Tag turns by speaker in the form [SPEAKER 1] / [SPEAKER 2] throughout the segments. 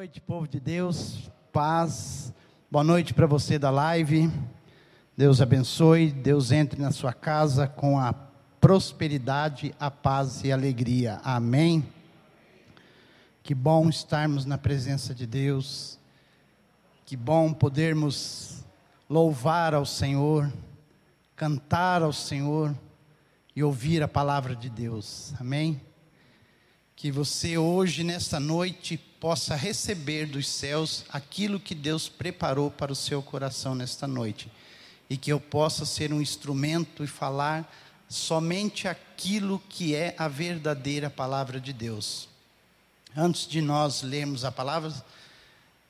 [SPEAKER 1] noite, povo de Deus, paz. Boa noite para você da live. Deus abençoe, Deus entre na sua casa com a prosperidade, a paz e a alegria. Amém. Que bom estarmos na presença de Deus. Que bom podermos louvar ao Senhor, cantar ao Senhor e ouvir a palavra de Deus. Amém. Que você hoje, nesta noite, possa receber dos céus aquilo que Deus preparou para o seu coração nesta noite. E que eu possa ser um instrumento e falar somente aquilo que é a verdadeira palavra de Deus. Antes de nós lermos a palavra,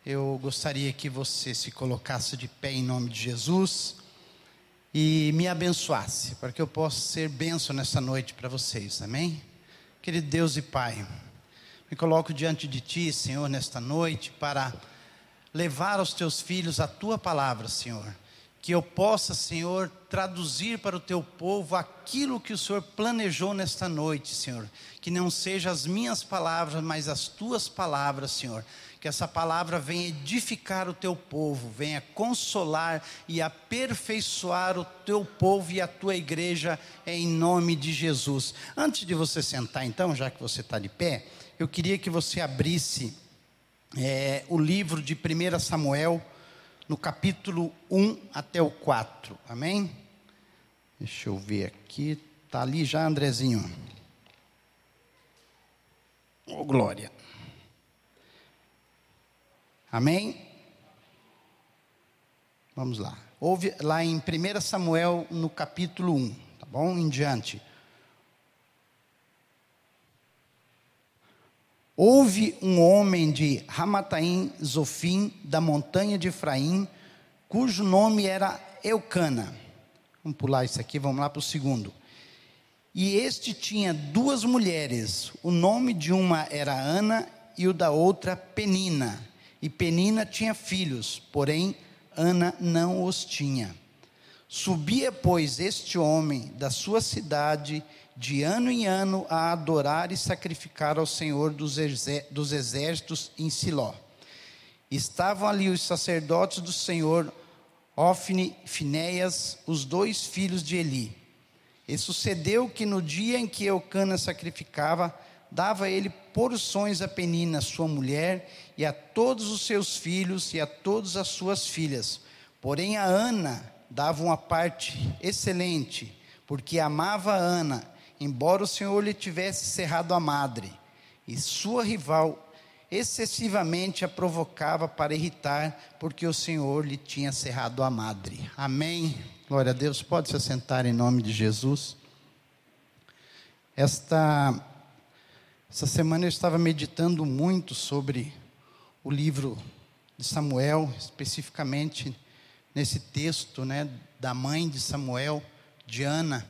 [SPEAKER 1] eu gostaria que você se colocasse de pé em nome de Jesus e me abençoasse, para que eu possa ser benção nessa noite para vocês, amém? Querido Deus e Pai, me coloco diante de Ti, Senhor, nesta noite, para levar aos Teus filhos a Tua palavra, Senhor. Que eu possa, Senhor, traduzir para o Teu povo aquilo que o Senhor planejou nesta noite, Senhor. Que não sejam as minhas palavras, mas as Tuas palavras, Senhor que essa palavra venha edificar o teu povo, venha consolar e aperfeiçoar o teu povo e a tua igreja em nome de Jesus. Antes de você sentar, então, já que você está de pé, eu queria que você abrisse é, o livro de 1 Samuel, no capítulo 1 até o 4, amém? Deixa eu ver aqui, está ali já, Andrezinho. Oh, glória. Amém? Vamos lá. Houve lá em 1 Samuel, no capítulo 1, tá bom? Em diante. Houve um homem de Ramataim Zofim, da montanha de Efraim, cujo nome era Eucana. Vamos pular isso aqui, vamos lá para o segundo. E este tinha duas mulheres, o nome de uma era Ana e o da outra Penina. E Penina tinha filhos, porém Ana não os tinha. Subia, pois, este homem da sua cidade de ano em ano a adorar e sacrificar ao Senhor dos, exércitos em Siló. Estavam ali os sacerdotes do Senhor, Ofne e Finéias, os dois filhos de Eli. E sucedeu que no dia em que Eucana sacrificava, dava ele porções a Penina, sua mulher, e a todos os seus filhos e a todas as suas filhas. Porém, a Ana dava uma parte excelente, porque amava a Ana, embora o Senhor lhe tivesse cerrado a madre, e sua rival excessivamente a provocava para irritar, porque o Senhor lhe tinha cerrado a madre. Amém. Glória a Deus. Pode se assentar em nome de Jesus. Esta essa semana eu estava meditando muito sobre o livro de Samuel, especificamente nesse texto, né, da mãe de Samuel, de Ana,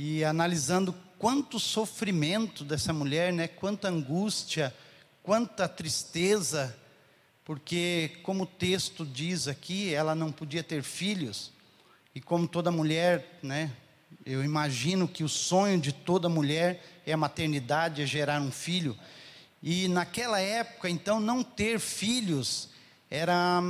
[SPEAKER 1] e analisando quanto sofrimento dessa mulher, né, quanta angústia, quanta tristeza, porque como o texto diz aqui, ela não podia ter filhos, e como toda mulher, né, eu imagino que o sonho de toda mulher é a maternidade, é gerar um filho. E naquela época, então, não ter filhos era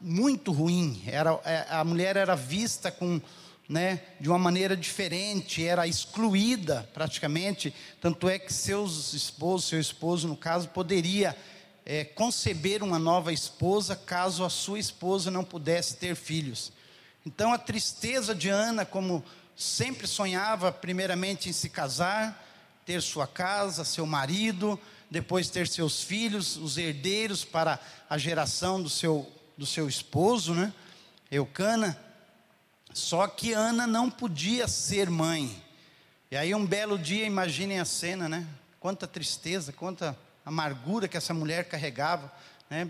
[SPEAKER 1] muito ruim. Era, é, a mulher era vista com, né, de uma maneira diferente, era excluída praticamente. Tanto é que seus esposos, seu esposo, no caso, poderia é, conceber uma nova esposa caso a sua esposa não pudesse ter filhos. Então a tristeza de Ana, como sempre sonhava primeiramente em se casar, ter sua casa, seu marido, depois ter seus filhos, os herdeiros para a geração do seu, do seu esposo, né? Eucana. Só que Ana não podia ser mãe. E aí um belo dia, imaginem a cena, né? Quanta tristeza, quanta amargura que essa mulher carregava, né?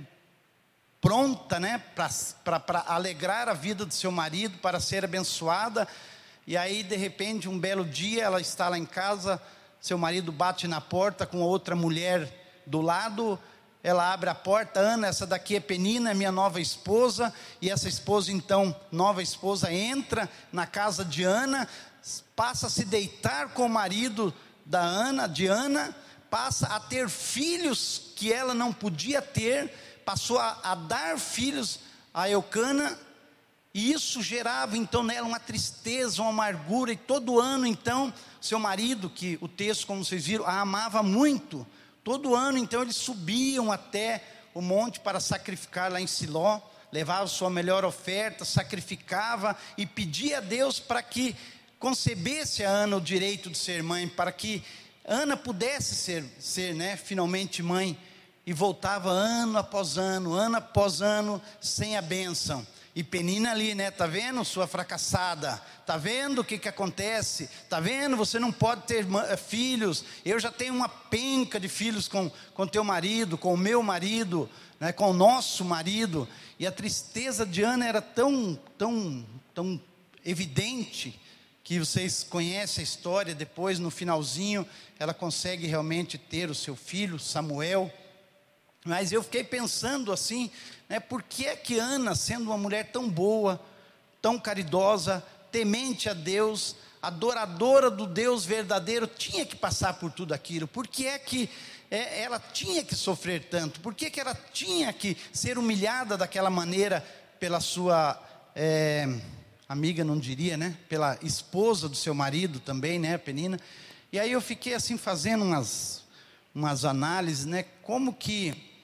[SPEAKER 1] Pronta, né, para alegrar a vida do seu marido, para ser abençoada, e aí, de repente, um belo dia, ela está lá em casa, seu marido bate na porta com outra mulher do lado, ela abre a porta, Ana, essa daqui é Penina, minha nova esposa, e essa esposa, então, nova esposa, entra na casa de Ana, passa a se deitar com o marido da Ana, de Ana, passa a ter filhos que ela não podia ter, passou a, a dar filhos a Eucana, e isso gerava então nela uma tristeza, uma amargura, e todo ano então, seu marido, que o texto, como vocês viram, a amava muito, todo ano então eles subiam até o monte para sacrificar lá em Siló, levava sua melhor oferta, sacrificava e pedia a Deus para que concebesse a Ana o direito de ser mãe, para que Ana pudesse ser, ser né, finalmente mãe, e voltava ano após ano, ano após ano, sem a bênção. E Penina ali, né? Tá vendo sua fracassada? Tá vendo o que que acontece? Tá vendo? Você não pode ter eh, filhos. Eu já tenho uma penca de filhos com com teu marido, com o meu marido, né? Com o nosso marido. E a tristeza de Ana era tão tão tão evidente que vocês conhecem a história. Depois, no finalzinho, ela consegue realmente ter o seu filho Samuel. Mas eu fiquei pensando assim, né, por que é que Ana, sendo uma mulher tão boa, tão caridosa, temente a Deus, adoradora do Deus verdadeiro, tinha que passar por tudo aquilo? Por que é que é, ela tinha que sofrer tanto? Por que, que ela tinha que ser humilhada daquela maneira pela sua é, amiga, não diria, né? Pela esposa do seu marido também, né, Penina? E aí eu fiquei assim fazendo umas, umas análises, né? Como que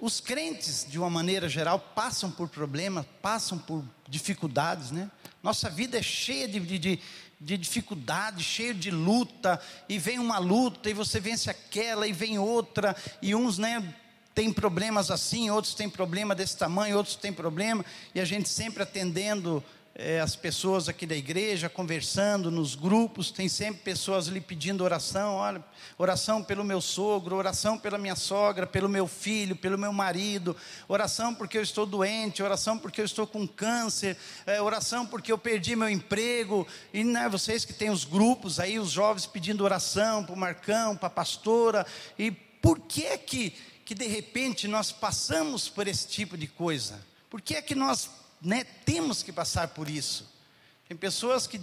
[SPEAKER 1] os crentes, de uma maneira geral, passam por problemas, passam por dificuldades, né? Nossa vida é cheia de, de, de dificuldades, cheia de luta, e vem uma luta, e você vence aquela, e vem outra, e uns, né, tem problemas assim, outros têm problema desse tamanho, outros têm problema, e a gente sempre atendendo é, as pessoas aqui da igreja, conversando nos grupos, tem sempre pessoas ali pedindo oração, olha, oração pelo meu sogro, oração pela minha sogra, pelo meu filho, pelo meu marido, oração porque eu estou doente, oração porque eu estou com câncer, é, oração porque eu perdi meu emprego, e né, vocês que têm os grupos aí, os jovens pedindo oração para o Marcão, para a pastora, e por que é que, que de repente nós passamos por esse tipo de coisa? Por que é que nós né, temos que passar por isso. Tem pessoas que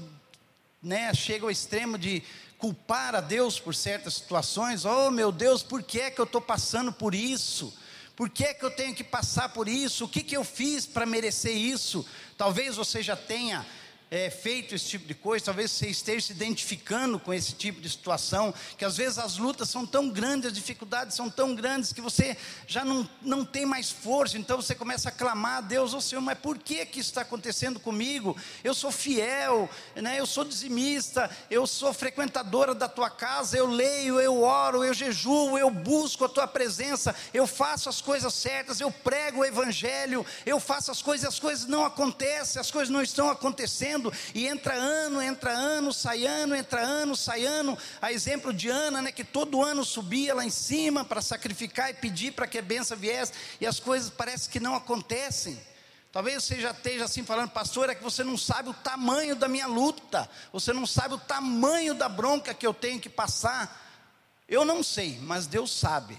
[SPEAKER 1] né, chegam ao extremo de culpar a Deus por certas situações. Oh meu Deus, por que é que eu estou passando por isso? Por que é que eu tenho que passar por isso? O que, que eu fiz para merecer isso? Talvez você já tenha é, feito esse tipo de coisa, talvez você esteja se identificando com esse tipo de situação, que às vezes as lutas são tão grandes, as dificuldades são tão grandes, que você já não, não tem mais força, então você começa a clamar a Deus, ô oh, Senhor, mas por que que isso está acontecendo comigo? Eu sou fiel, né? eu sou dizimista, eu sou frequentadora da tua casa, eu leio, eu oro, eu jejuo, eu busco a tua presença, eu faço as coisas certas, eu prego o evangelho, eu faço as coisas, as coisas não acontecem, as coisas não estão acontecendo, e entra ano, entra ano, sai ano, entra ano, sai ano. A exemplo de Ana, né, que todo ano subia lá em cima para sacrificar e pedir para que a benção viesse, e as coisas parecem que não acontecem. Talvez você já esteja assim falando, pastor, é que você não sabe o tamanho da minha luta, você não sabe o tamanho da bronca que eu tenho que passar. Eu não sei, mas Deus sabe.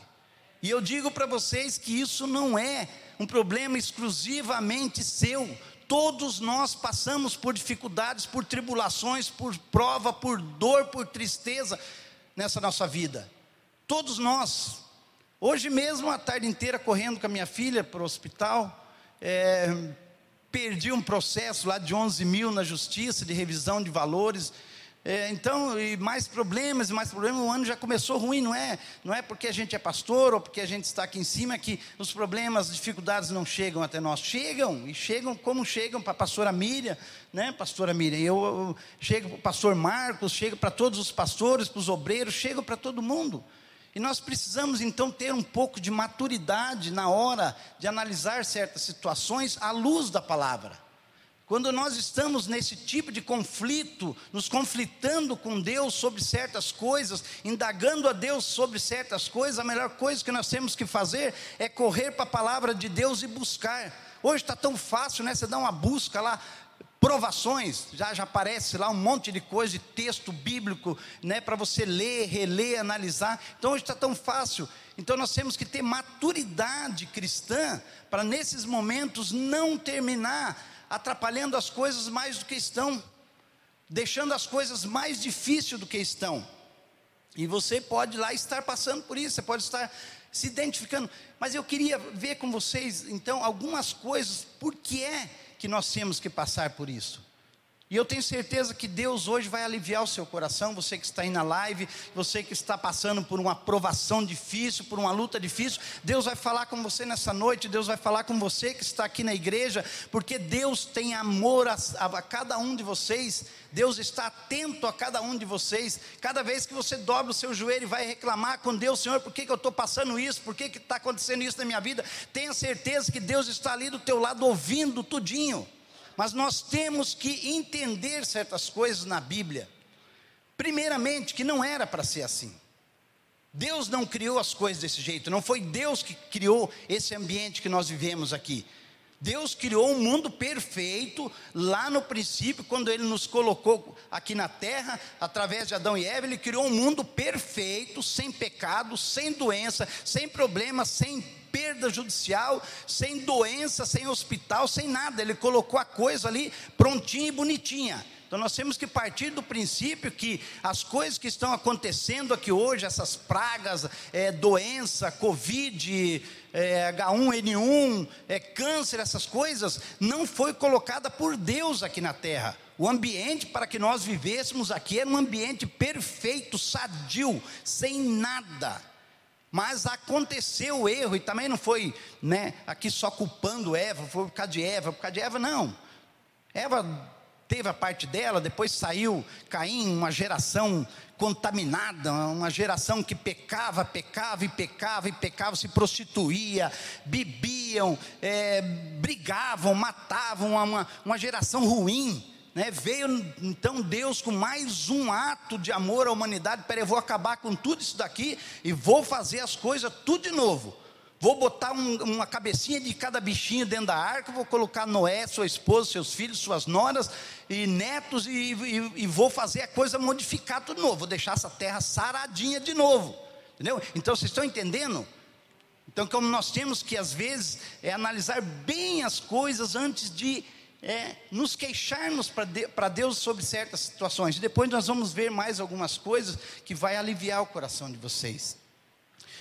[SPEAKER 1] E eu digo para vocês que isso não é um problema exclusivamente seu. Todos nós passamos por dificuldades, por tribulações, por prova, por dor, por tristeza nessa nossa vida. Todos nós. Hoje mesmo, a tarde inteira correndo com a minha filha para o hospital, é, perdi um processo lá de 11 mil na justiça de revisão de valores. É, então, e mais problemas, e mais problemas, o ano já começou ruim, não é? Não é porque a gente é pastor ou porque a gente está aqui em cima que os problemas, as dificuldades não chegam até nós. Chegam, e chegam como chegam para a pastora Miriam, né, pastora Miriam? Eu, eu chego para o pastor Marcos, chego para todos os pastores, para os obreiros, chego para todo mundo. E nós precisamos então ter um pouco de maturidade na hora de analisar certas situações à luz da palavra. Quando nós estamos nesse tipo de conflito, nos conflitando com Deus sobre certas coisas, indagando a Deus sobre certas coisas, a melhor coisa que nós temos que fazer é correr para a palavra de Deus e buscar. Hoje está tão fácil, né? Você dá uma busca lá, provações, já, já aparece lá um monte de coisa, de texto bíblico, né? Para você ler, reler, analisar. Então hoje está tão fácil. Então nós temos que ter maturidade cristã para nesses momentos não terminar atrapalhando as coisas mais do que estão, deixando as coisas mais difíceis do que estão. E você pode lá estar passando por isso, você pode estar se identificando. Mas eu queria ver com vocês, então, algumas coisas, por que é que nós temos que passar por isso? E eu tenho certeza que Deus hoje vai aliviar o seu coração, você que está aí na live, você que está passando por uma provação difícil, por uma luta difícil, Deus vai falar com você nessa noite, Deus vai falar com você que está aqui na igreja, porque Deus tem amor a, a, a cada um de vocês, Deus está atento a cada um de vocês, cada vez que você dobra o seu joelho e vai reclamar com Deus, Senhor, por que, que eu estou passando isso, por que está acontecendo isso na minha vida, tenha certeza que Deus está ali do teu lado ouvindo tudinho. Mas nós temos que entender certas coisas na Bíblia. Primeiramente, que não era para ser assim. Deus não criou as coisas desse jeito, não foi Deus que criou esse ambiente que nós vivemos aqui. Deus criou um mundo perfeito lá no princípio, quando Ele nos colocou aqui na terra, através de Adão e Eva, Ele criou um mundo perfeito, sem pecado, sem doença, sem problema, sem perda judicial, sem doença, sem hospital, sem nada. Ele colocou a coisa ali prontinha e bonitinha. Então nós temos que partir do princípio que as coisas que estão acontecendo aqui hoje, essas pragas, é, doença, Covid, é, H1N1, é, câncer, essas coisas, não foi colocada por Deus aqui na terra. O ambiente para que nós vivêssemos aqui era um ambiente perfeito, sadio, sem nada. Mas aconteceu o erro, e também não foi né, aqui só culpando Eva, foi por causa de Eva, por causa de Eva, não. Eva teve a parte dela, depois saiu Caim, uma geração contaminada, uma geração que pecava, pecava e pecava e pecava, se prostituía, bebiam, é, brigavam, matavam, uma, uma geração ruim. Né? Veio então Deus com mais um ato de amor à humanidade. Peraí, eu vou acabar com tudo isso daqui e vou fazer as coisas tudo de novo. Vou botar um, uma cabecinha de cada bichinho dentro da arca, vou colocar Noé, sua esposa, seus filhos, suas noras e netos, e, e, e vou fazer a coisa modificar tudo de novo. Vou deixar essa terra saradinha de novo. Entendeu? Então vocês estão entendendo? Então, como nós temos que, às vezes, é, analisar bem as coisas antes de é, nos queixarmos para de, Deus sobre certas situações. Depois nós vamos ver mais algumas coisas que vai aliviar o coração de vocês.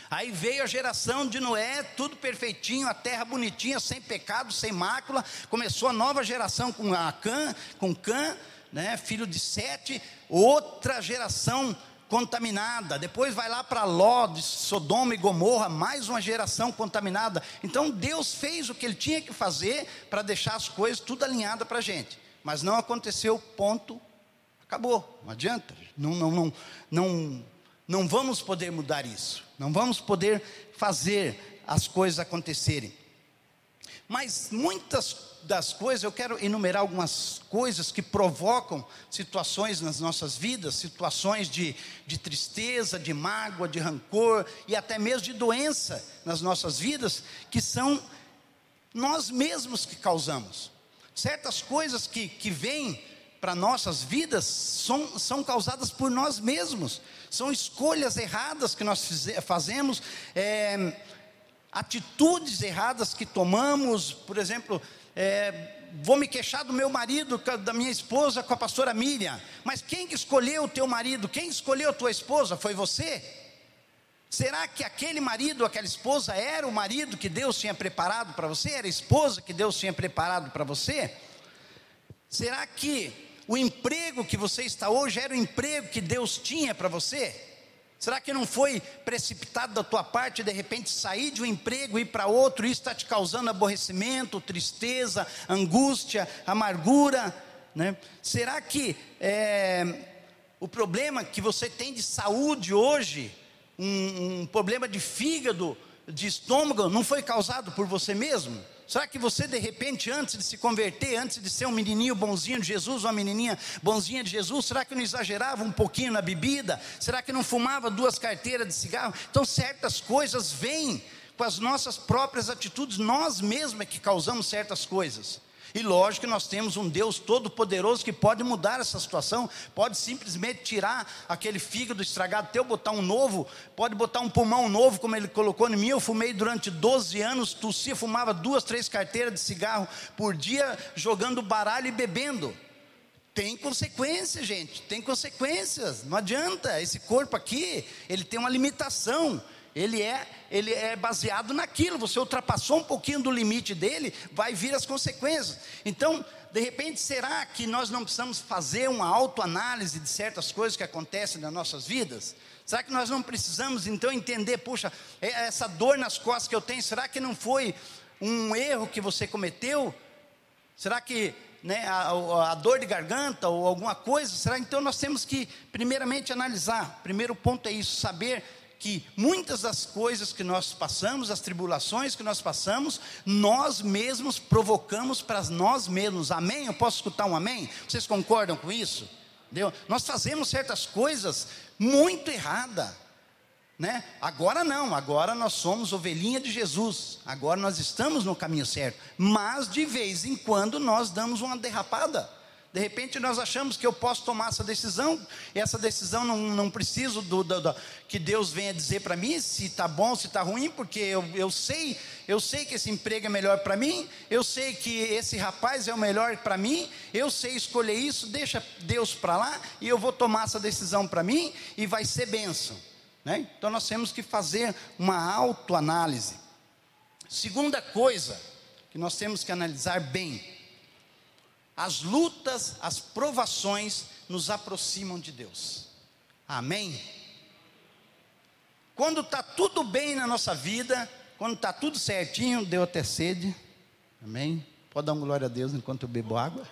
[SPEAKER 1] Aí veio a geração de Noé, tudo perfeitinho, a terra bonitinha, sem pecado, sem mácula. Começou a nova geração com a Cã, com Cã, né, filho de Sete, outra geração contaminada. Depois vai lá para Ló, de Sodoma e Gomorra, mais uma geração contaminada. Então Deus fez o que ele tinha que fazer para deixar as coisas tudo alinhada para a gente. Mas não aconteceu, ponto, acabou. Não adianta. Não, não, não, não, não vamos poder mudar isso. Não vamos poder fazer as coisas acontecerem. Mas muitas das coisas, eu quero enumerar algumas coisas que provocam situações nas nossas vidas, situações de, de tristeza, de mágoa, de rancor e até mesmo de doença nas nossas vidas, que são nós mesmos que causamos. Certas coisas que, que vêm para nossas vidas são, são causadas por nós mesmos, são escolhas erradas que nós fazemos. É, atitudes erradas que tomamos, por exemplo, é, vou me queixar do meu marido, da minha esposa com a pastora Miriam, mas quem que escolheu o teu marido? Quem escolheu a tua esposa? Foi você? Será que aquele marido, aquela esposa era o marido que Deus tinha preparado para você? Era a esposa que Deus tinha preparado para você? Será que o emprego que você está hoje era o emprego que Deus tinha para você? Será que não foi precipitado da tua parte de repente sair de um emprego e ir para outro, e isso está te causando aborrecimento, tristeza, angústia, amargura? Né? Será que é, o problema que você tem de saúde hoje, um, um problema de fígado, de estômago, não foi causado por você mesmo? Será que você, de repente, antes de se converter, antes de ser um menininho bonzinho de Jesus, uma menininha bonzinha de Jesus, será que não exagerava um pouquinho na bebida? Será que não fumava duas carteiras de cigarro? Então, certas coisas vêm com as nossas próprias atitudes, nós mesmos é que causamos certas coisas. E lógico que nós temos um Deus todo-poderoso que pode mudar essa situação, pode simplesmente tirar aquele fígado estragado teu, botar um novo, pode botar um pulmão novo, como ele colocou em mim. Eu fumei durante 12 anos, tossia, fumava duas, três carteiras de cigarro por dia, jogando baralho e bebendo. tem consequências, gente, tem consequências. Não adianta. Esse corpo aqui, ele tem uma limitação. Ele é, ele é baseado naquilo. Você ultrapassou um pouquinho do limite dele, vai vir as consequências. Então, de repente, será que nós não precisamos fazer uma autoanálise de certas coisas que acontecem nas nossas vidas? Será que nós não precisamos então entender, puxa, é, essa dor nas costas que eu tenho, será que não foi um erro que você cometeu? Será que né, a, a, dor de garganta ou alguma coisa? Será então nós temos que primeiramente analisar. Primeiro ponto é isso, saber que muitas das coisas que nós passamos, as tribulações que nós passamos, nós mesmos provocamos para nós mesmos. Amém? Eu posso escutar um amém? Vocês concordam com isso? Entendeu? Nós fazemos certas coisas muito erradas. Né? Agora não, agora nós somos ovelhinha de Jesus, agora nós estamos no caminho certo, mas de vez em quando nós damos uma derrapada. De repente nós achamos que eu posso tomar essa decisão, essa decisão não, não preciso do, do, do que Deus venha dizer para mim se está bom, se está ruim, porque eu, eu sei, eu sei que esse emprego é melhor para mim, eu sei que esse rapaz é o melhor para mim, eu sei escolher isso, deixa Deus para lá e eu vou tomar essa decisão para mim e vai ser bênção. Né? Então nós temos que fazer uma autoanálise. Segunda coisa que nós temos que analisar bem: as lutas, as provações nos aproximam de Deus. Amém? Quando está tudo bem na nossa vida, quando está tudo certinho, deu até sede. Amém? Pode dar uma glória a Deus enquanto eu bebo água?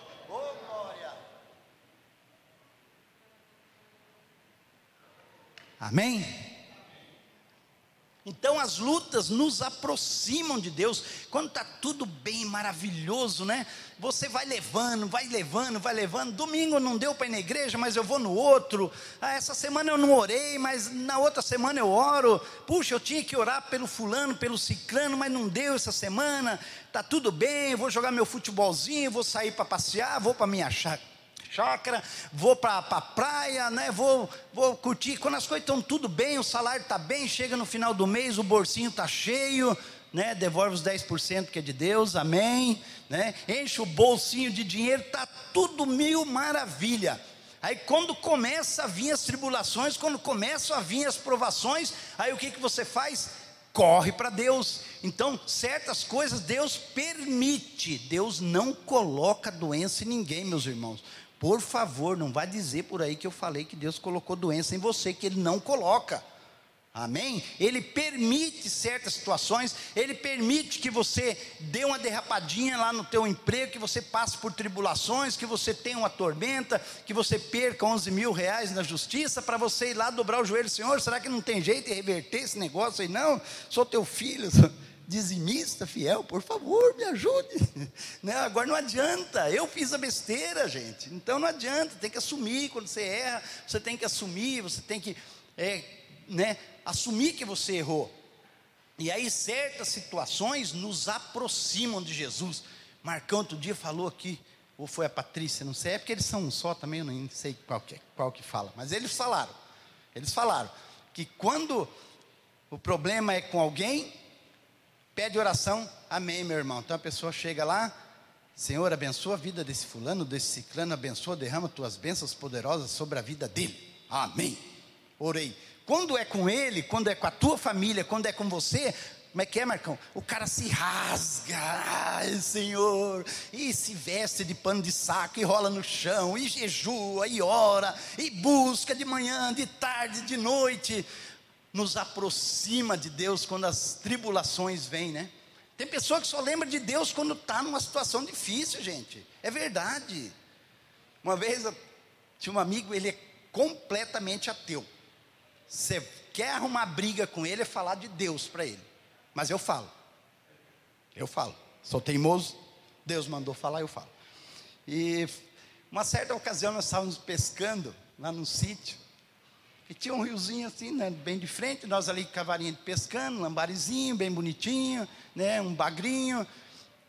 [SPEAKER 1] Amém? Então as lutas nos aproximam de Deus. Quando está tudo bem, maravilhoso, né? Você vai levando, vai levando, vai levando. Domingo não deu para ir na igreja, mas eu vou no outro. Ah, essa semana eu não orei, mas na outra semana eu oro. Puxa, eu tinha que orar pelo fulano, pelo ciclano, mas não deu essa semana. Tá tudo bem, vou jogar meu futebolzinho, vou sair para passear, vou para minha chácara chácara, vou para a pra praia, né? vou, vou curtir. Quando as coisas estão tudo bem, o salário está bem, chega no final do mês, o bolsinho está cheio, né? devolve os 10% que é de Deus, amém. Né? Enche o bolsinho de dinheiro, está tudo mil maravilha. Aí quando começa a vir as tribulações, quando começam a vir as provações, aí o que, que você faz? Corre para Deus. Então, certas coisas Deus permite, Deus não coloca doença em ninguém, meus irmãos. Por favor, não vá dizer por aí que eu falei que Deus colocou doença em você, que Ele não coloca. Amém? Ele permite certas situações, Ele permite que você dê uma derrapadinha lá no teu emprego, que você passe por tribulações, que você tenha uma tormenta, que você perca 11 mil reais na justiça, para você ir lá dobrar o joelho, Senhor, será que não tem jeito de reverter esse negócio aí? Não, sou teu filho, dizimista fiel, por favor, me ajude. Né? Agora não adianta, eu fiz a besteira, gente. Então não adianta, tem que assumir quando você erra, você tem que assumir, você tem que é, né, assumir que você errou. E aí certas situações nos aproximam de Jesus. Marcão outro dia falou aqui, ou foi a Patrícia, não sei, é porque eles são um só também, eu nem sei qual que, qual que fala, mas eles falaram, eles falaram que quando o problema é com alguém, Pede oração, amém, meu irmão. Então a pessoa chega lá, Senhor, abençoa a vida desse fulano, desse ciclano, abençoa, derrama tuas bênçãos poderosas sobre a vida dele. Amém. Orei. Quando é com ele, quando é com a tua família, quando é com você, como é que é, Marcão? O cara se rasga, ai, Senhor, e se veste de pano de saco, e rola no chão, e jejua, e ora, e busca de manhã, de tarde, de noite nos aproxima de Deus quando as tribulações vêm, né? Tem pessoa que só lembra de Deus quando está numa situação difícil, gente. É verdade. Uma vez tinha um amigo, ele é completamente ateu. Você quer arrumar briga com ele, é falar de Deus para ele. Mas eu falo. Eu falo. Sou teimoso, Deus mandou falar, eu falo. E uma certa ocasião nós estávamos pescando lá no sítio. E tinha um riozinho assim, né, bem de frente, nós ali cavarinho pescando, um lambarizinho, bem bonitinho, né, um bagrinho.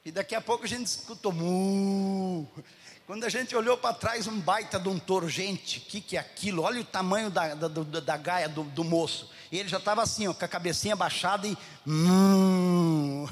[SPEAKER 1] E daqui a pouco a gente escutou mu. Quando a gente olhou para trás, um baita de um touro, gente, o que, que é aquilo? Olha o tamanho da, da, da, da gaia do, do, moço. E ele já estava assim, ó, com a cabecinha baixada e. Hum.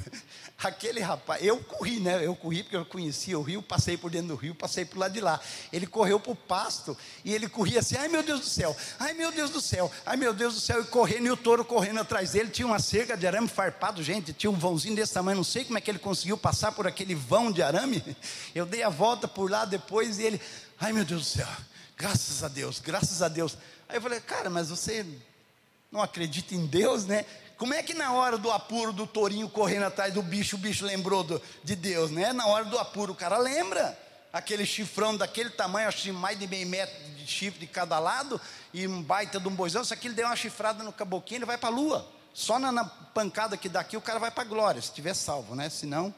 [SPEAKER 1] Aquele rapaz, eu corri, né? Eu corri porque eu conhecia o rio, passei por dentro do rio, passei por lá de lá. Ele correu para o pasto e ele corria assim: ai meu Deus do céu, ai meu Deus do céu, ai meu Deus do céu, e correndo, e o touro correndo atrás dele. Tinha uma cerca de arame farpado, gente, tinha um vãozinho desse tamanho, não sei como é que ele conseguiu passar por aquele vão de arame. Eu dei a volta por lá depois e ele, ai meu Deus do céu, graças a Deus, graças a Deus. Aí eu falei, cara, mas você não acredita em Deus, né? Como é que na hora do apuro do tourinho correndo atrás do bicho, o bicho lembrou do, de Deus, né? Na hora do apuro o cara lembra. Aquele chifrão daquele tamanho, acho que mais de meio metro de chifre de cada lado, e um baita de um boizão, se aquele der uma chifrada no caboquinho, ele vai para a lua. Só na, na, pancada que dá aqui o cara vai para a glória, se tiver salvo, né? Senão.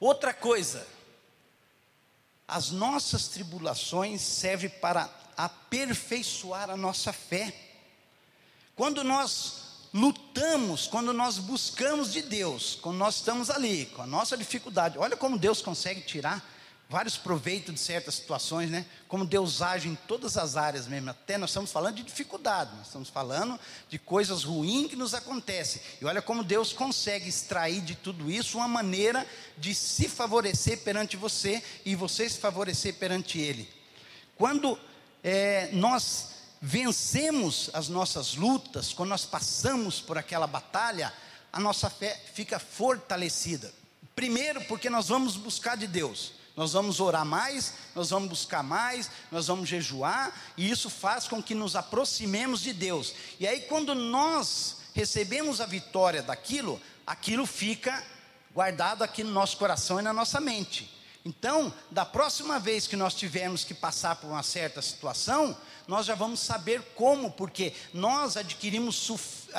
[SPEAKER 1] Outra coisa, as nossas tribulações servem para aperfeiçoar a nossa fé. Quando nós lutamos, quando nós buscamos de Deus, quando nós estamos ali, com a nossa dificuldade, olha como Deus consegue tirar vários proveitos de certas situações, né? Como Deus age em todas as áreas mesmo. Até nós estamos falando de dificuldade, nós estamos falando de coisas ruins que nos acontecem. E olha como Deus consegue extrair de tudo isso uma maneira de se favorecer perante você e você se favorecer perante Ele. Quando é, nós vencemos as nossas lutas, quando nós passamos por aquela batalha, a nossa fé fica fortalecida. Primeiro, porque nós vamos buscar de Deus. Nós vamos orar mais, nós vamos buscar mais, nós vamos jejuar, e isso faz com que nos aproximemos de Deus. E aí, quando nós recebemos a vitória daquilo, aquilo fica guardado aqui no nosso coração e na nossa mente. Então, da próxima vez que nós tivermos que passar por uma certa situação, nós já vamos saber como, porque nós adquirimos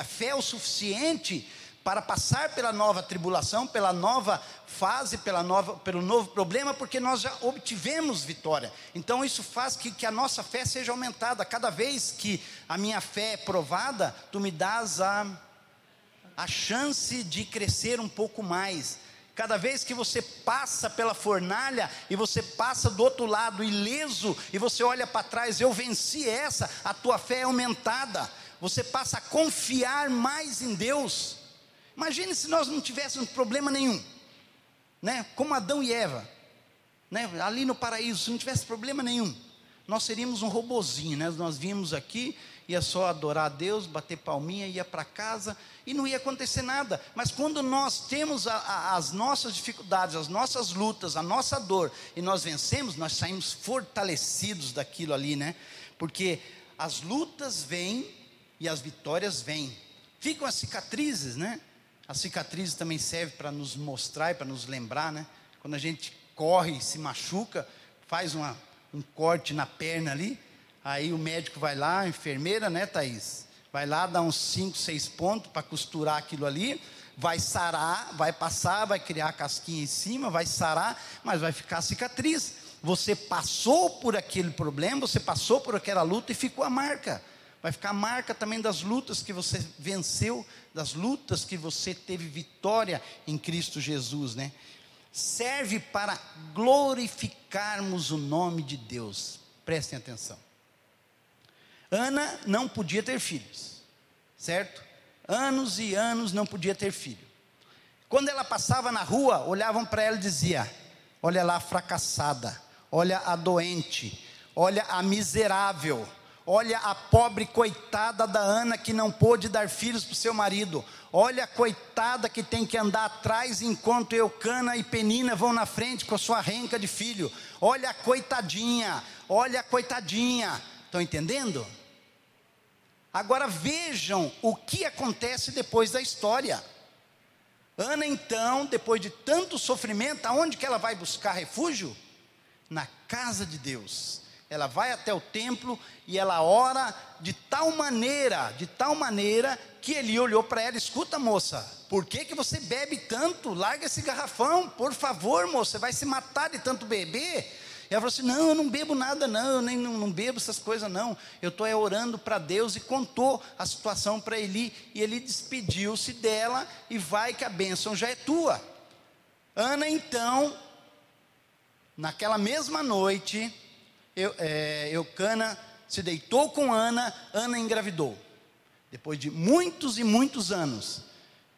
[SPEAKER 1] fé o suficiente para passar pela nova tribulação, pela nova fase, pela nova, pelo novo problema, porque nós já obtivemos vitória. Então isso faz que, que a nossa fé seja aumentada. Cada vez que a minha fé é provada, tu me dás a, a chance de crescer um pouco mais. Cada vez que você passa pela fornalha e você passa do outro lado ileso e você olha para trás, eu venci essa, a tua fé é aumentada. Você passa a confiar mais em Deus. Imagine se nós não tivéssemos problema nenhum, né? Como Adão e Eva, né? Ali no paraíso, se não tivesse problema nenhum, nós seríamos um robozinho, né? Nós vimos aqui, ia só adorar a Deus, bater palminha, ia para casa e não ia acontecer nada. Mas quando nós temos a, a, as nossas dificuldades, as nossas lutas, a nossa dor, e nós vencemos, nós saímos fortalecidos daquilo ali, né? Porque as lutas vêm e as vitórias vêm. Ficam as cicatrizes, né? As cicatrizes também servem para nos mostrar e para nos lembrar, né? Quando a gente corre se machuca, faz uma, um corte na perna ali, aí o médico vai lá, a enfermeira, né, Thaís? Vai lá, dá uns 5, 6 pontos para costurar aquilo ali, vai sarar, vai passar, vai criar casquinha em cima, vai sarar, mas vai ficar cicatriz. Você passou por aquele problema, você passou por aquela luta e ficou a marca. Vai ficar a marca também das lutas que você venceu, das lutas que você teve vitória em Cristo Jesus, né? Serve para glorificarmos o nome de Deus. Prestem atenção. Ana não podia ter filhos, certo? Anos e anos não podia ter filho. Quando ela passava na rua, olhavam para ela e diziam: Olha lá a fracassada, olha a doente, olha a miserável, olha a pobre coitada da Ana que não pôde dar filhos para o seu marido, olha a coitada que tem que andar atrás enquanto Eucana e Penina vão na frente com a sua renca de filho, olha a coitadinha, olha a coitadinha, estão entendendo? Agora vejam o que acontece depois da história. Ana, então, depois de tanto sofrimento, aonde que ela vai buscar refúgio? Na casa de Deus. Ela vai até o templo e ela ora de tal maneira, de tal maneira, que ele olhou para ela: escuta, moça, por que, que você bebe tanto? Larga esse garrafão, por favor, moça, você vai se matar de tanto beber. Ela falou assim: Não, eu não bebo nada, não, eu nem não, não bebo essas coisas, não. Eu estou é, orando para Deus e contou a situação para Eli. E ele despediu-se dela e vai que a bênção já é tua. Ana, então, naquela mesma noite, eu, é, Eucana se deitou com Ana, Ana engravidou. Depois de muitos e muitos anos,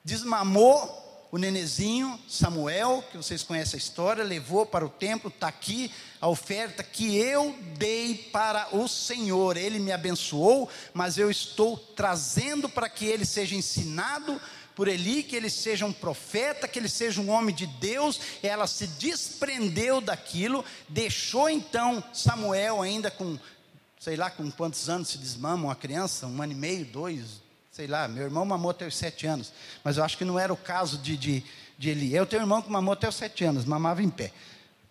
[SPEAKER 1] desmamou o nenezinho, Samuel, que vocês conhecem a história, levou para o templo, está aqui a oferta que eu dei para o Senhor. Ele me abençoou, mas eu estou trazendo para que ele seja ensinado por Eli, que ele seja um profeta, que ele seja um homem de Deus. Ela se desprendeu daquilo, deixou então Samuel ainda com, sei lá, com quantos anos se desmama uma criança, um ano e meio, dois, sei lá, meu irmão mamou até os sete anos, mas eu acho que não era o caso de, de, de Eli. Eu tenho um irmão que mamou até os sete anos, mamava em pé.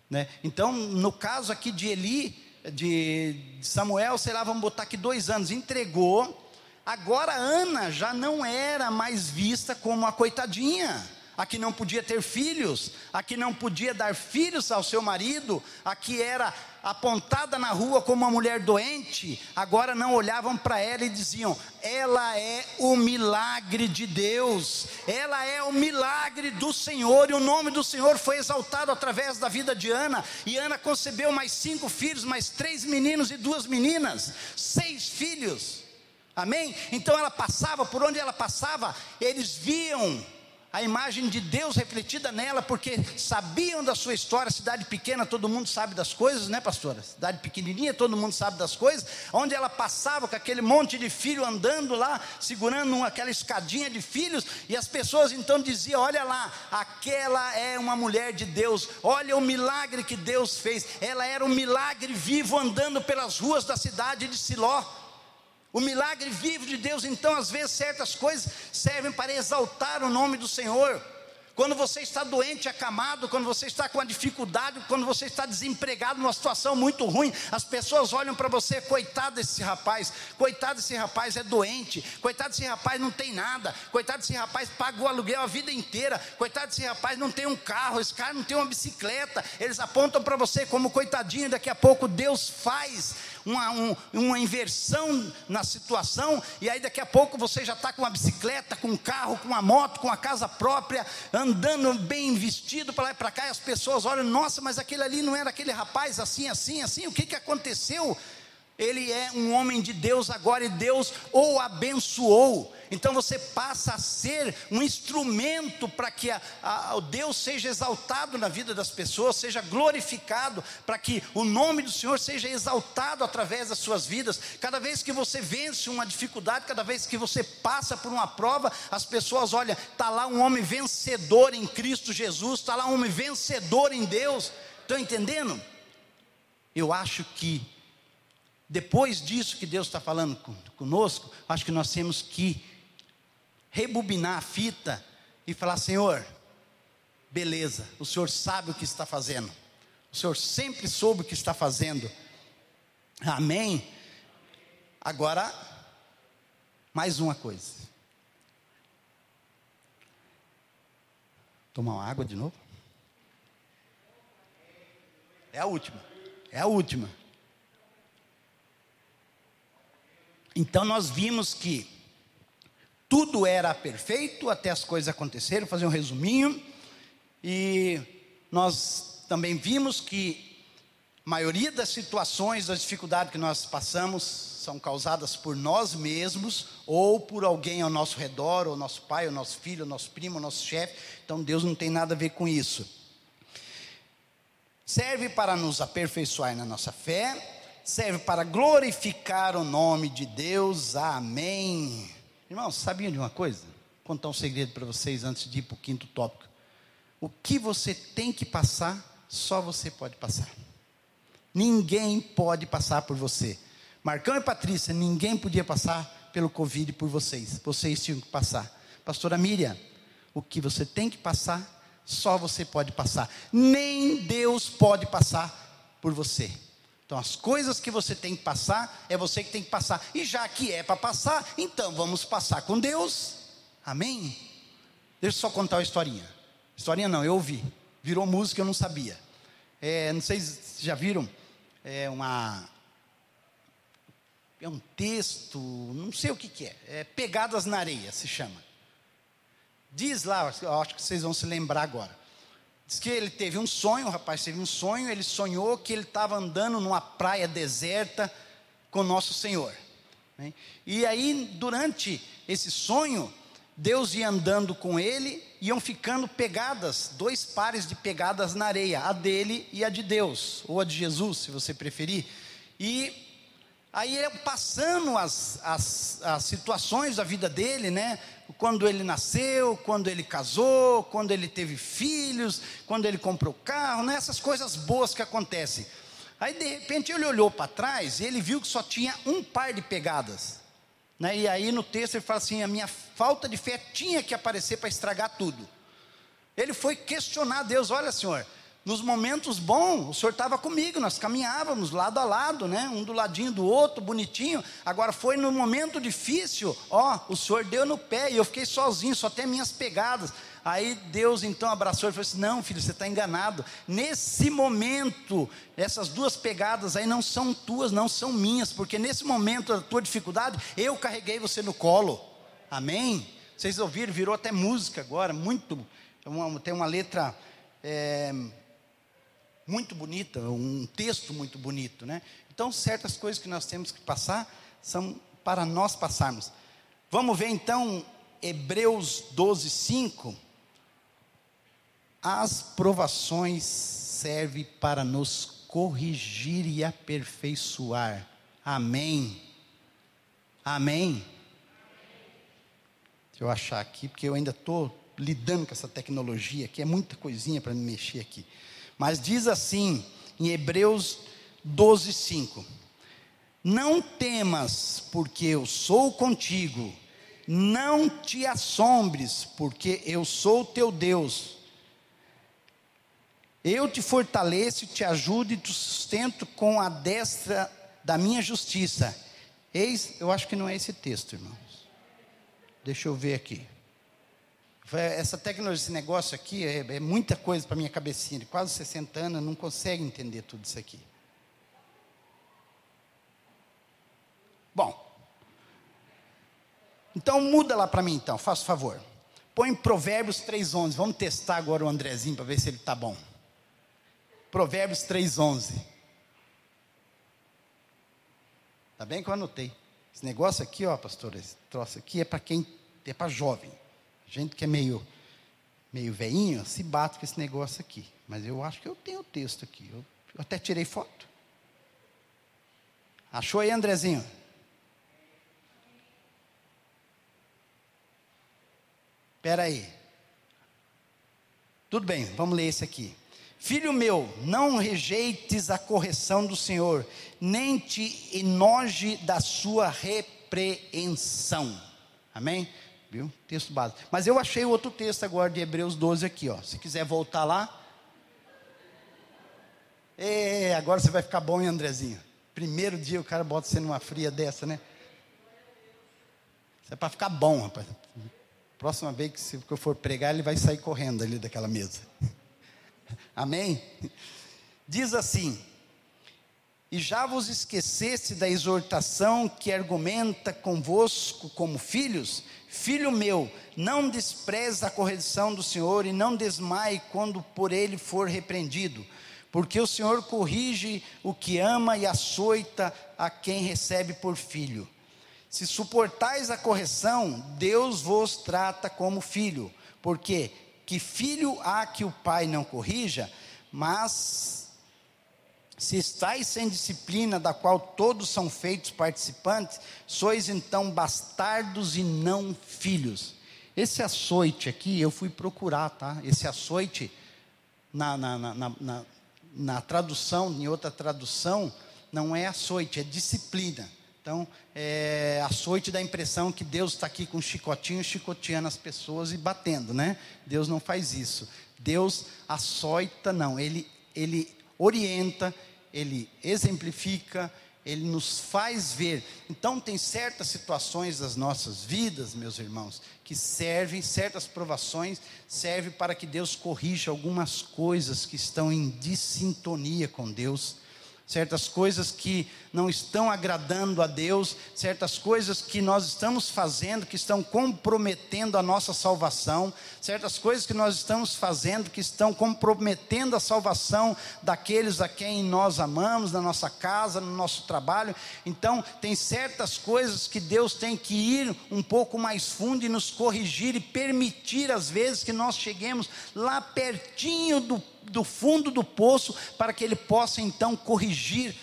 [SPEAKER 1] Né? Então, no caso aqui de Eli, de Samuel, sei lá, vamos botar aqui dois anos, entregou. Agora Ana já não era mais vista como a coitadinha a que não podia ter filhos, a que não podia dar filhos ao seu marido, a que era apontada na rua como uma mulher doente, agora não olhavam para ela e diziam: ela é o milagre de Deus, ela é o milagre do Senhor, e o nome do Senhor foi exaltado através da vida de Ana, e Ana concebeu mais cinco filhos, mais três meninos e duas meninas, seis filhos. Amém? Então ela passava, por onde ela passava, eles viam a imagem de Deus refletida nela, porque sabiam da sua história, cidade pequena, todo mundo sabe das coisas, né, pastora? Cidade pequenininha, todo mundo sabe das coisas, onde ela passava com aquele monte de filho andando lá, segurando aquela escadinha de filhos, e as pessoas então diziam: Olha lá, aquela é uma mulher de Deus, olha o milagre que Deus fez, ela era um milagre vivo andando pelas ruas da cidade de Siló. O milagre vivo de Deus, então, às vezes, certas coisas servem para exaltar o nome do Senhor. Quando você está doente, acamado, quando você está com uma dificuldade, quando você está desempregado, numa situação muito ruim, as pessoas olham para você, coitado desse rapaz, coitado desse rapaz é doente, coitado desse rapaz não tem nada, coitado desse rapaz pagou aluguel a vida inteira, coitado desse rapaz não tem um carro, esse cara não tem uma bicicleta, eles apontam para você como coitadinho, daqui a pouco Deus faz uma, um, uma inversão na situação, e aí daqui a pouco você já está com uma bicicleta, com um carro, com uma moto, com a casa própria, andando bem vestido para lá e para cá, e as pessoas olham, nossa, mas aquele ali não era aquele rapaz assim, assim, assim, o que, que aconteceu? Ele é um homem de Deus agora e Deus o abençoou. Então você passa a ser um instrumento para que a, a, o Deus seja exaltado na vida das pessoas, seja glorificado, para que o nome do Senhor seja exaltado através das suas vidas. Cada vez que você vence uma dificuldade, cada vez que você passa por uma prova, as pessoas olham, está lá um homem vencedor em Cristo Jesus, está lá um homem vencedor em Deus. Estão entendendo? Eu acho que depois disso que Deus está falando conosco, acho que nós temos que rebobinar a fita e falar: Senhor, beleza, o Senhor sabe o que está fazendo, o Senhor sempre soube o que está fazendo, amém? Agora, mais uma coisa. Tomar uma água de novo? É a última. É a última. Então nós vimos que tudo era perfeito até as coisas acontecerem, fazer um resuminho. E nós também vimos que a maioria das situações, das dificuldades que nós passamos, são causadas por nós mesmos ou por alguém ao nosso redor, ou nosso pai, ou nosso filho, ou nosso primo, ou nosso chefe. Então Deus não tem nada a ver com isso. Serve para nos aperfeiçoar na nossa fé, serve para glorificar o nome de Deus. Amém. Irmãos, sabiam de uma coisa? Vou contar um segredo para vocês antes de ir para o quinto tópico. O que você tem que passar, só você pode passar. Ninguém pode passar por você. Marcão e Patrícia, ninguém podia passar pelo Covid por vocês. Vocês tinham que passar. Pastora Miriam, o que você tem que passar, só você pode passar. Nem Deus pode passar por você. Então, as coisas que você tem que passar, é você que tem que passar. E já que é para passar, então vamos passar com Deus. Amém? Deixa eu só contar uma historinha. Historinha não, eu ouvi. Virou música, eu não sabia. É, não sei se já viram. É uma. É um texto, não sei o que, que é. É Pegadas na Areia, se chama. Diz lá, acho que vocês vão se lembrar agora. Diz que ele teve um sonho, o rapaz teve um sonho, ele sonhou que ele estava andando numa praia deserta com nosso Senhor. Né? E aí, durante esse sonho, Deus ia andando com ele, iam ficando pegadas, dois pares de pegadas na areia, a dele e a de Deus, ou a de Jesus, se você preferir. E aí passando as, as, as situações da vida dele, né? Quando ele nasceu, quando ele casou, quando ele teve filhos, quando ele comprou carro, né? essas coisas boas que acontecem. Aí de repente ele olhou para trás e ele viu que só tinha um par de pegadas. Né? E aí no texto ele fala assim: a minha falta de fé tinha que aparecer para estragar tudo. Ele foi questionar Deus: olha, Senhor, nos momentos bons, o Senhor estava comigo, nós caminhávamos lado a lado, né? Um do ladinho do outro, bonitinho. Agora foi no momento difícil, ó, o Senhor deu no pé e eu fiquei sozinho, só tem minhas pegadas. Aí Deus então abraçou e falou assim: Não, filho, você está enganado. Nesse momento, essas duas pegadas aí não são tuas, não são minhas, porque nesse momento da tua dificuldade, eu carreguei você no colo. Amém? Vocês ouviram, virou até música agora, muito. Tem uma letra. É, muito bonita, um texto muito bonito, né? Então, certas coisas que nós temos que passar são para nós passarmos. Vamos ver então Hebreus 12, 5. As provações servem para nos corrigir e aperfeiçoar. Amém. Amém. Deixa eu achar aqui, porque eu ainda estou lidando com essa tecnologia aqui, é muita coisinha para me mexer aqui. Mas diz assim, em Hebreus 12, 5: Não temas, porque eu sou contigo, não te assombres, porque eu sou teu Deus. Eu te fortaleço, te ajudo e te sustento com a destra da minha justiça. Eis, eu acho que não é esse texto, irmãos. Deixa eu ver aqui. Essa tecnologia, esse negócio aqui, é, é muita coisa para minha cabecinha. De quase 60 anos, não consegue entender tudo isso aqui. Bom. Então muda lá para mim então, faça favor. Põe Provérbios 3:11. Vamos testar agora o Andrezinho para ver se ele está bom. Provérbios 3:11. Tá bem que eu anotei. Esse negócio aqui, ó, pastor, esse troço aqui é para quem é para jovem. Gente que é meio, meio veinho, se bate com esse negócio aqui. Mas eu acho que eu tenho o texto aqui. Eu, eu até tirei foto. Achou aí, Andrezinho? Espera aí. Tudo bem, vamos ler esse aqui. Filho meu, não rejeites a correção do Senhor, nem te enoje da sua repreensão. Amém? Viu? Texto básico. Mas eu achei outro texto agora de Hebreus 12 aqui, ó. Se quiser voltar lá. É, agora você vai ficar bom, hein, Andrezinho? Primeiro dia o cara bota você numa fria dessa, né? Isso é para ficar bom, rapaz. Próxima vez que, se, eu for pregar, ele vai sair correndo ali daquela mesa. Amém? Diz assim: E já vos esqueceste da exortação que argumenta convosco como filhos? Filho meu, não despreze a correção do Senhor e não desmaie quando por ele for repreendido, porque o Senhor corrige o que ama e açoita a quem recebe por filho. Se suportais a correção, Deus vos trata como filho, porque que filho há que o pai não corrija, mas se estáis sem disciplina, da qual todos são feitos participantes, sois então bastardos e não filhos. Esse açoite aqui, eu fui procurar, tá? Esse açoite, na, na, na, na, tradução, em outra tradução, não é açoite, é disciplina. Então, é, açoite dá a impressão que Deus está aqui com chicotinho, chicoteando as pessoas e batendo, né? Deus não faz isso. Deus açoita, não. Ele, ele orienta, ele exemplifica, ele nos faz ver. Então, tem certas situações das nossas vidas, meus irmãos, que servem, certas provações, servem para que Deus corrija algumas coisas que estão em dissintonia com Deus. Certas coisas que não estão agradando a Deus, certas coisas que nós estamos fazendo que estão comprometendo a nossa salvação, certas coisas que nós estamos fazendo que estão comprometendo a salvação daqueles a quem nós amamos, na nossa casa, no nosso trabalho. Então, tem certas coisas que Deus tem que ir um pouco mais fundo e nos corrigir e permitir, às vezes, que nós cheguemos lá pertinho do, do fundo do poço, para que Ele possa então corrigir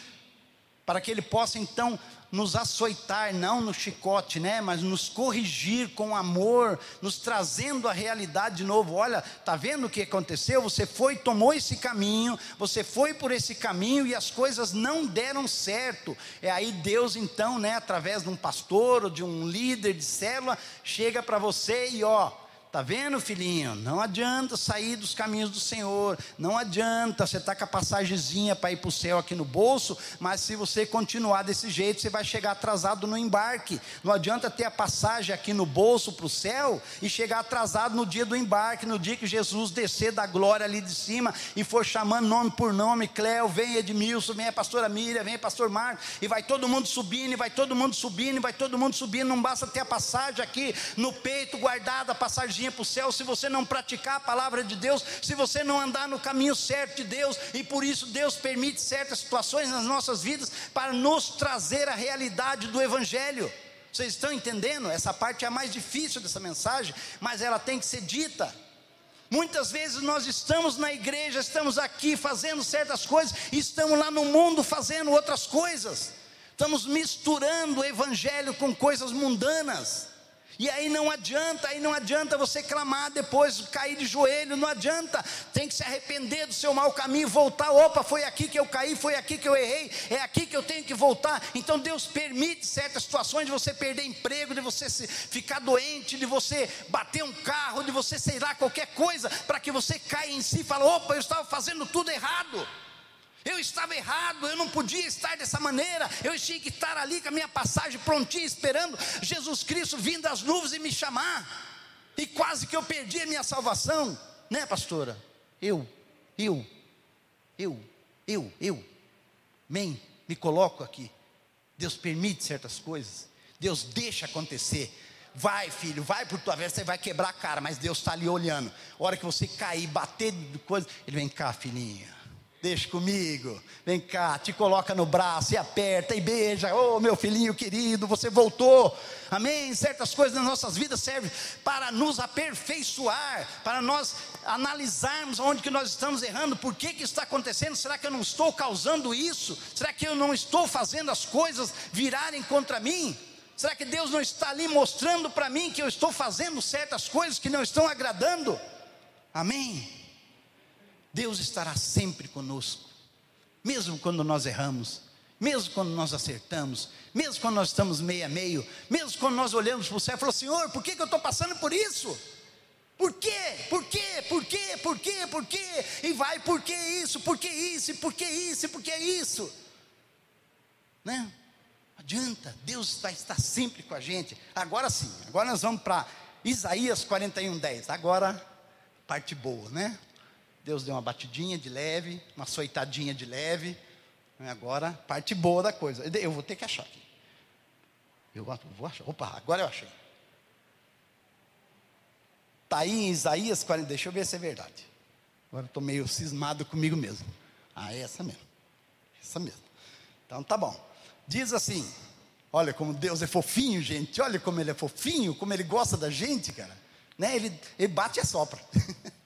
[SPEAKER 1] para que Ele possa então nos açoitar, não no chicote, né, mas nos corrigir com amor, nos trazendo a realidade de novo. Olha, tá vendo o que aconteceu? Você foi, tomou esse caminho, você foi por esse caminho e as coisas não deram certo. É aí Deus então, né, através de um pastor ou de um líder de célula, chega para você e ó, Tá vendo, filhinho? Não adianta sair dos caminhos do Senhor. Não adianta você tá com a passagemzinha para ir para o céu aqui no bolso, mas se você continuar desse jeito, você vai chegar atrasado no embarque. Não adianta ter a passagem aqui no bolso para o céu e chegar atrasado no dia do embarque, no dia que Jesus descer da glória ali de cima e for chamando nome por nome, Cléo, vem Edmilson, vem a pastora Miriam, vem pastor Marcos, e vai todo mundo subindo, e vai todo mundo subindo, e vai todo mundo subindo. Não basta ter a passagem aqui no peito guardada, a passagem para o céu se você não praticar a palavra de Deus, se você não andar no caminho certo de Deus, e por isso Deus permite certas situações nas nossas vidas para nos trazer a realidade do Evangelho. Vocês estão entendendo? Essa parte é a mais difícil dessa mensagem, mas ela tem que ser dita. Muitas vezes nós estamos na igreja, estamos aqui fazendo certas coisas, e estamos lá no mundo fazendo outras coisas. Estamos misturando o evangelho com coisas mundanas. E aí não adianta, aí não adianta você clamar depois, cair de joelho, não adianta. Tem que se arrepender do seu mau caminho, voltar. Opa, foi aqui que eu caí, foi aqui que eu errei, é aqui que eu tenho que voltar. Então Deus permite certas situações de você perder emprego, de você ficar doente, de você bater um carro, de você sei lá qualquer coisa, para que você caia em si e fale: opa, eu estava fazendo tudo errado. Eu estava errado, eu não podia estar dessa maneira, eu tinha que estar ali com a minha passagem prontinha, esperando Jesus Cristo vindo das nuvens e me chamar, e quase que eu perdi a minha salvação, né, pastora? Eu, eu, eu, eu, eu, amém, me coloco aqui. Deus permite certas coisas, Deus deixa acontecer. Vai, filho, vai por tua vez, você vai quebrar a cara, mas Deus está ali olhando. A hora que você cair, bater de coisa, Ele vem cá, filhinha Deixa comigo, vem cá, te coloca no braço e aperta e beija. Oh, meu filhinho querido, você voltou. Amém. Certas coisas nas nossas vidas servem para nos aperfeiçoar, para nós analisarmos onde que nós estamos errando, por que que está acontecendo? Será que eu não estou causando isso? Será que eu não estou fazendo as coisas virarem contra mim? Será que Deus não está ali mostrando para mim que eu estou fazendo certas coisas que não estão agradando? Amém. Deus estará sempre conosco, mesmo quando nós erramos, mesmo quando nós acertamos, mesmo quando nós estamos meio a meio, mesmo quando nós olhamos para o céu e falamos, Senhor, por que, que eu estou passando por isso? Por quê? Por quê? Por quê? Por quê? Por quê? E vai, por que isso? Por que isso? Por que isso? Por que isso? Né? Adianta, Deus está, está sempre com a gente. Agora sim, agora nós vamos para Isaías 41, 10. Agora, parte boa, né? Deus deu uma batidinha de leve, uma açoitadinha de leve. Agora, parte boa da coisa. Eu vou ter que achar aqui. Eu vou achar. Opa, agora eu achei. Está aí em Isaías 40. Deixa eu ver se é verdade. Agora estou meio cismado comigo mesmo. Ah, é essa mesmo. Essa mesmo. Então tá bom. Diz assim: Olha como Deus é fofinho, gente. Olha como Ele é fofinho, como Ele gosta da gente, cara. Né? Ele, ele bate e assopra.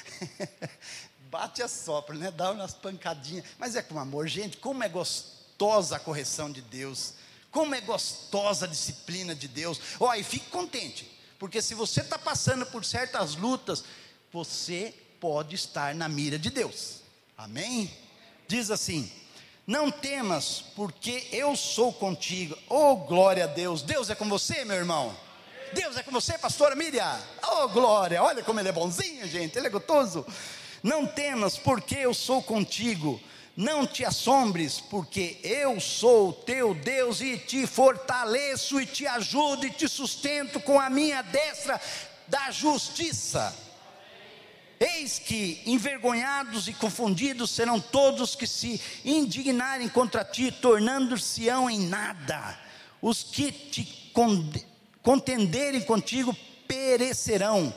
[SPEAKER 1] Bate a sopra, né? Dá umas pancadinhas. Mas é com amor. Gente, como é gostosa a correção de Deus. Como é gostosa a disciplina de Deus. Oh, e fique contente. Porque se você está passando por certas lutas, você pode estar na mira de Deus. Amém? Diz assim: Não temas, porque eu sou contigo. Oh, glória a Deus. Deus é com você, meu irmão. Deus é com você, pastora Miriam. Oh, glória, olha como ele é bonzinho, gente, ele é gostoso. Não temas, porque eu sou contigo. Não te assombres, porque eu sou teu Deus e te fortaleço e te ajudo e te sustento com a minha destra da justiça. Eis que envergonhados e confundidos serão todos que se indignarem contra ti, tornando-se-ão em nada. Os que te contenderem contigo perecerão.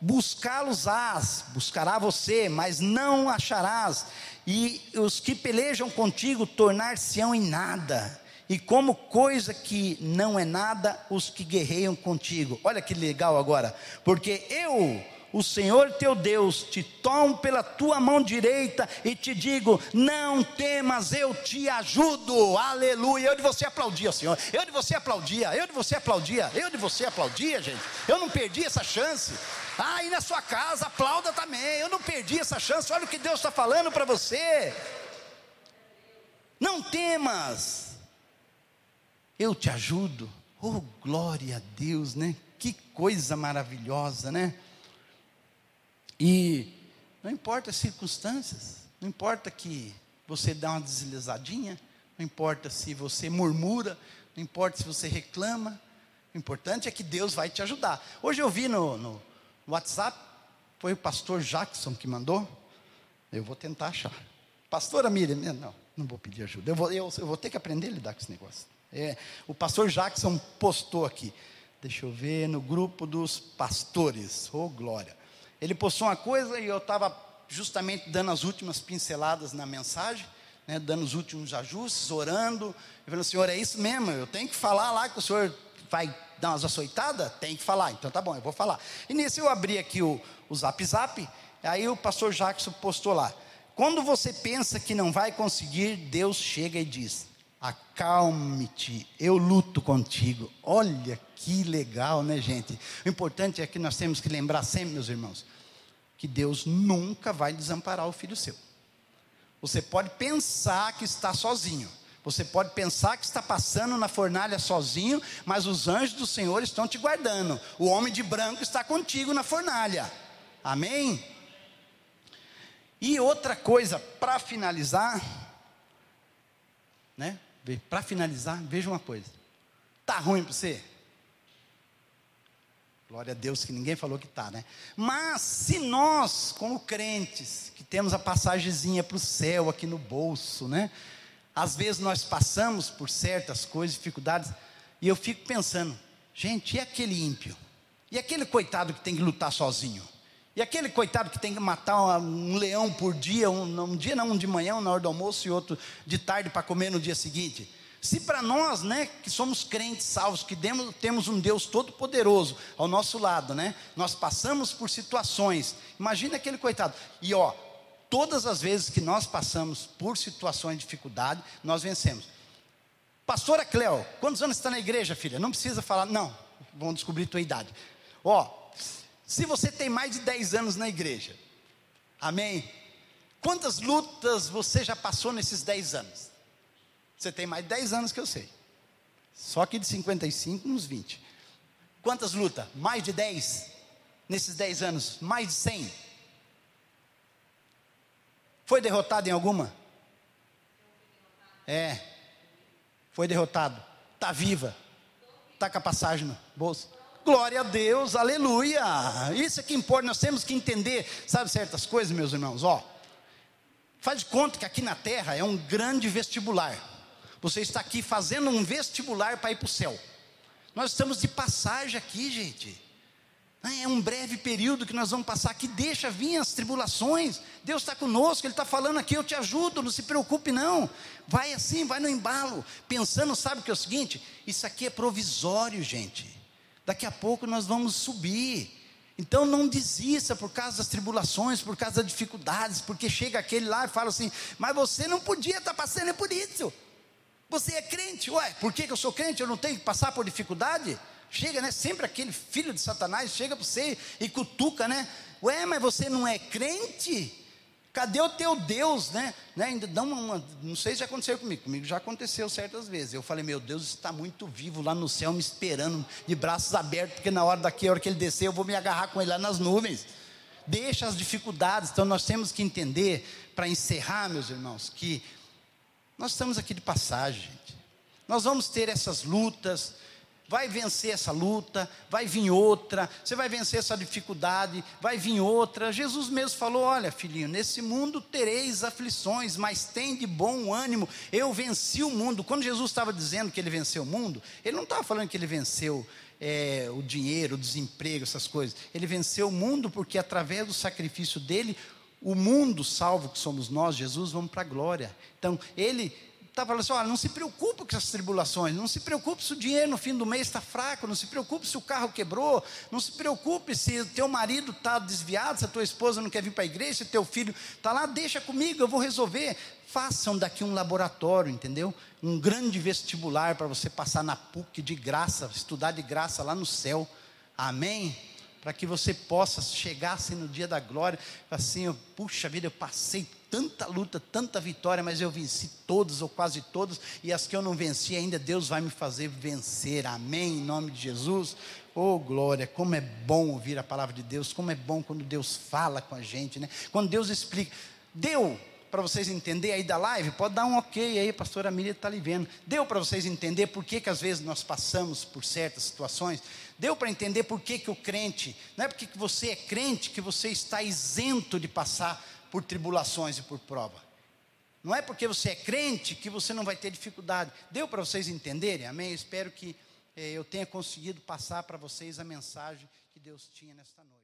[SPEAKER 1] Buscá-los-ás, buscará você, mas não acharás. E os que pelejam contigo tornar-se-ão em nada. E como coisa que não é nada, os que guerreiam contigo. Olha que legal agora, porque eu o Senhor teu Deus te tomo pela tua mão direita e te digo: não temas, eu te ajudo, aleluia. Eu de você aplaudia, Senhor, eu de você aplaudia, eu de você aplaudia, eu de você aplaudia, gente. Eu não perdi essa chance. Ah, e na sua casa, aplauda também. Eu não perdi essa chance. Olha o que Deus está falando para você. Não temas, eu te ajudo. Oh, glória a Deus, né? Que coisa maravilhosa, né? E não importa as circunstâncias, não importa que você dá uma deslizadinha, não importa se você murmura, não importa se você reclama, o importante é que Deus vai te ajudar. Hoje eu vi no, no WhatsApp, foi o pastor Jackson que mandou, eu vou tentar achar. Pastora Miriam, não, não vou pedir ajuda, eu vou, eu, eu vou ter que aprender a lidar com esse negócio. É, o pastor Jackson postou aqui, deixa eu ver, no grupo dos pastores, oh glória. Ele postou uma coisa e eu estava justamente dando as últimas pinceladas na mensagem, né, dando os últimos ajustes, orando. Eu falei, Senhor, é isso mesmo, eu tenho que falar lá que o Senhor vai dar umas açoitadas? Tem que falar. Então tá bom, eu vou falar. E nisso eu abri aqui o, o Zap Zap, aí o pastor Jackson postou lá. Quando você pensa que não vai conseguir, Deus chega e diz: Acalme-te, eu luto contigo. Olha que legal, né, gente? O importante é que nós temos que lembrar sempre, meus irmãos, que Deus nunca vai desamparar o filho seu. Você pode pensar que está sozinho, você pode pensar que está passando na fornalha sozinho, mas os anjos do Senhor estão te guardando. O homem de branco está contigo na fornalha. Amém? E outra coisa, para finalizar, né? Para finalizar, veja uma coisa. Tá ruim para você? Glória a Deus que ninguém falou que está, né? Mas se nós, como crentes, que temos a passagemzinha para o céu aqui no bolso, né? Às vezes nós passamos por certas coisas, dificuldades, e eu fico pensando, gente, e aquele ímpio? E aquele coitado que tem que lutar sozinho? E aquele coitado que tem que matar um leão por dia, um, um dia não, um de manhã, um na hora do almoço e outro de tarde para comer no dia seguinte? Se para nós, né, que somos crentes salvos, que demos, temos um Deus todo-poderoso ao nosso lado, né, nós passamos por situações, imagina aquele coitado, e ó, todas as vezes que nós passamos por situações de dificuldade, nós vencemos. Pastora Cleo, quantos anos está na igreja, filha? Não precisa falar, não, vão descobrir tua idade. Ó, se você tem mais de 10 anos na igreja, amém? Quantas lutas você já passou nesses 10 anos? Você tem mais de 10 anos que eu sei. Só que de 55, uns 20. Quantas lutas? Mais de 10? Nesses 10 anos? Mais de 100? Foi derrotado em alguma? É. Foi derrotado. Está viva. Está com a passagem no bolso. Glória a Deus, aleluia. Isso é que importa. Nós temos que entender, sabe, certas coisas, meus irmãos. Ó, faz de conta que aqui na terra é um grande vestibular. Você está aqui fazendo um vestibular para ir para o céu. Nós estamos de passagem aqui, gente. É um breve período que nós vamos passar aqui. Deixa vir as tribulações. Deus está conosco, Ele está falando aqui. Eu te ajudo, não se preocupe, não. Vai assim, vai no embalo. Pensando, sabe o que é o seguinte? Isso aqui é provisório, gente. Daqui a pouco nós vamos subir. Então não desista por causa das tribulações, por causa das dificuldades, porque chega aquele lá e fala assim: Mas você não podia estar passando por isso. Você é crente, ué, por que, que eu sou crente? Eu não tenho que passar por dificuldade? Chega, né? Sempre aquele filho de Satanás chega para você e cutuca, né? Ué, mas você não é crente? Cadê o teu Deus, né? né? Não sei se já aconteceu comigo, comigo já aconteceu certas vezes. Eu falei, meu Deus está muito vivo lá no céu, me esperando, de braços abertos, porque na hora daqui, a hora que ele descer, eu vou me agarrar com ele lá nas nuvens. Deixa as dificuldades, então nós temos que entender, para encerrar, meus irmãos, que nós estamos aqui de passagem, gente. Nós vamos ter essas lutas, vai vencer essa luta, vai vir outra, você vai vencer essa dificuldade, vai vir outra. Jesus mesmo falou: Olha, filhinho, nesse mundo tereis aflições, mas tem de bom ânimo, eu venci o mundo. Quando Jesus estava dizendo que ele venceu o mundo, ele não estava falando que ele venceu é, o dinheiro, o desemprego, essas coisas. Ele venceu o mundo porque através do sacrifício dele, o mundo salvo que somos nós, Jesus, vamos para a glória. Então, ele está falando assim: olha, não se preocupe com essas tribulações, não se preocupe se o dinheiro no fim do mês está fraco, não se preocupe se o carro quebrou, não se preocupe se o teu marido está desviado, se a tua esposa não quer vir para a igreja, se teu filho está lá, deixa comigo, eu vou resolver. Façam daqui um laboratório, entendeu? Um grande vestibular para você passar na PUC de graça, estudar de graça lá no céu. Amém? para que você possa chegar assim no dia da glória, assim, puxa vida, eu passei tanta luta, tanta vitória, mas eu venci todas ou quase todas, e as que eu não venci ainda, Deus vai me fazer vencer, amém, em nome de Jesus. Oh glória, como é bom ouvir a palavra de Deus, como é bom quando Deus fala com a gente, né? Quando Deus explica, deu para vocês entenderem aí da live, pode dar um ok aí, a pastora Miriam está ali vendo. Deu para vocês entender por que, que às vezes nós passamos por certas situações? Deu para entender por que, que o crente, não é porque que você é crente que você está isento de passar por tribulações e por prova. Não é porque você é crente que você não vai ter dificuldade. Deu para vocês entenderem? Amém? Eu espero que eh, eu tenha conseguido passar para vocês a mensagem que Deus tinha nesta noite.